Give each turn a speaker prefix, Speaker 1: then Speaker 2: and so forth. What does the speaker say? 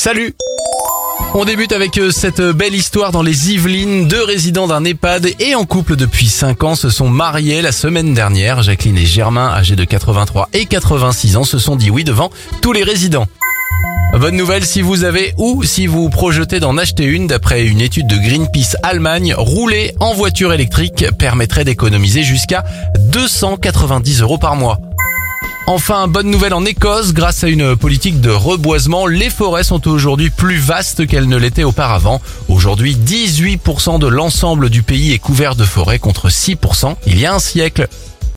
Speaker 1: Salut on débute avec euh, cette belle histoire dans les Yvelines. Deux résidents d'un EHPAD et en couple depuis 5 ans se sont mariés la semaine dernière. Jacqueline et Germain, âgés de 83 et 86 ans, se sont dit oui devant tous les résidents. Bonne nouvelle si vous avez ou si vous projetez d'en acheter une, d'après une étude de Greenpeace Allemagne, rouler en voiture électrique permettrait d'économiser jusqu'à 290 euros par mois. Enfin, bonne nouvelle en Écosse, grâce à une politique de reboisement, les forêts sont aujourd'hui plus vastes qu'elles ne l'étaient auparavant. Aujourd'hui, 18% de l'ensemble du pays est couvert de forêts contre 6% il y a un siècle.